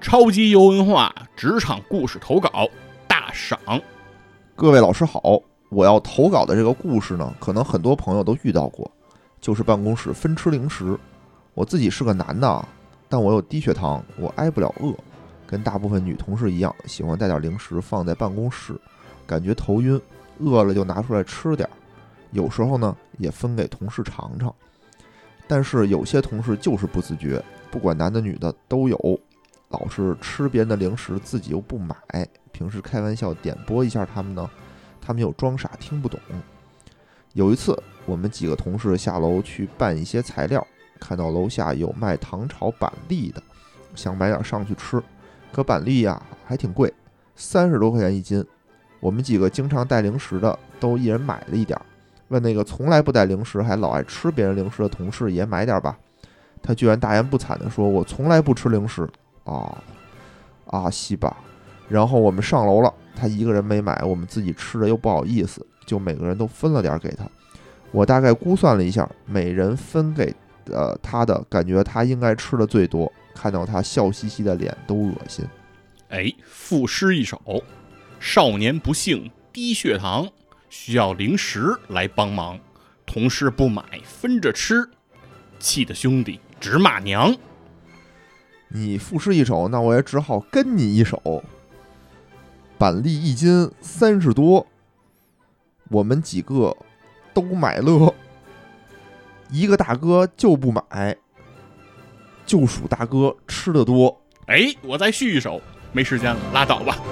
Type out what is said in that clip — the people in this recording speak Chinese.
超级游文化职场故事投稿大赏，各位老师好，我要投稿的这个故事呢，可能很多朋友都遇到过，就是办公室分吃零食。我自己是个男的，但我有低血糖，我挨不了饿，跟大部分女同事一样，喜欢带点零食放在办公室，感觉头晕，饿了就拿出来吃点儿。有时候呢，也分给同事尝尝。但是有些同事就是不自觉，不管男的女的都有，老是吃别人的零食，自己又不买。平时开玩笑点拨一下他们呢，他们又装傻听不懂。有一次，我们几个同事下楼去办一些材料，看到楼下有卖糖炒板栗的，想买点上去吃。可板栗呀还挺贵，三十多块钱一斤。我们几个经常带零食的，都一人买了一点儿。问那个从来不带零食还老爱吃别人零食的同事也买点吧，他居然大言不惭地说：“我从来不吃零食。”啊啊西吧！然后我们上楼了，他一个人没买，我们自己吃着又不好意思，就每个人都分了点给他。我大概估算了一下，每人分给呃他的感觉，他应该吃的最多。看到他笑嘻嘻的脸都恶心。哎，赋诗一首：少年不幸低血糖。需要零食来帮忙，同事不买分着吃，气的兄弟直骂娘。你赋诗一首，那我也只好跟你一首。板栗一斤三十多，我们几个都买了，一个大哥就不买，就数大哥吃的多。哎，我再续一首，没时间了，拉倒吧。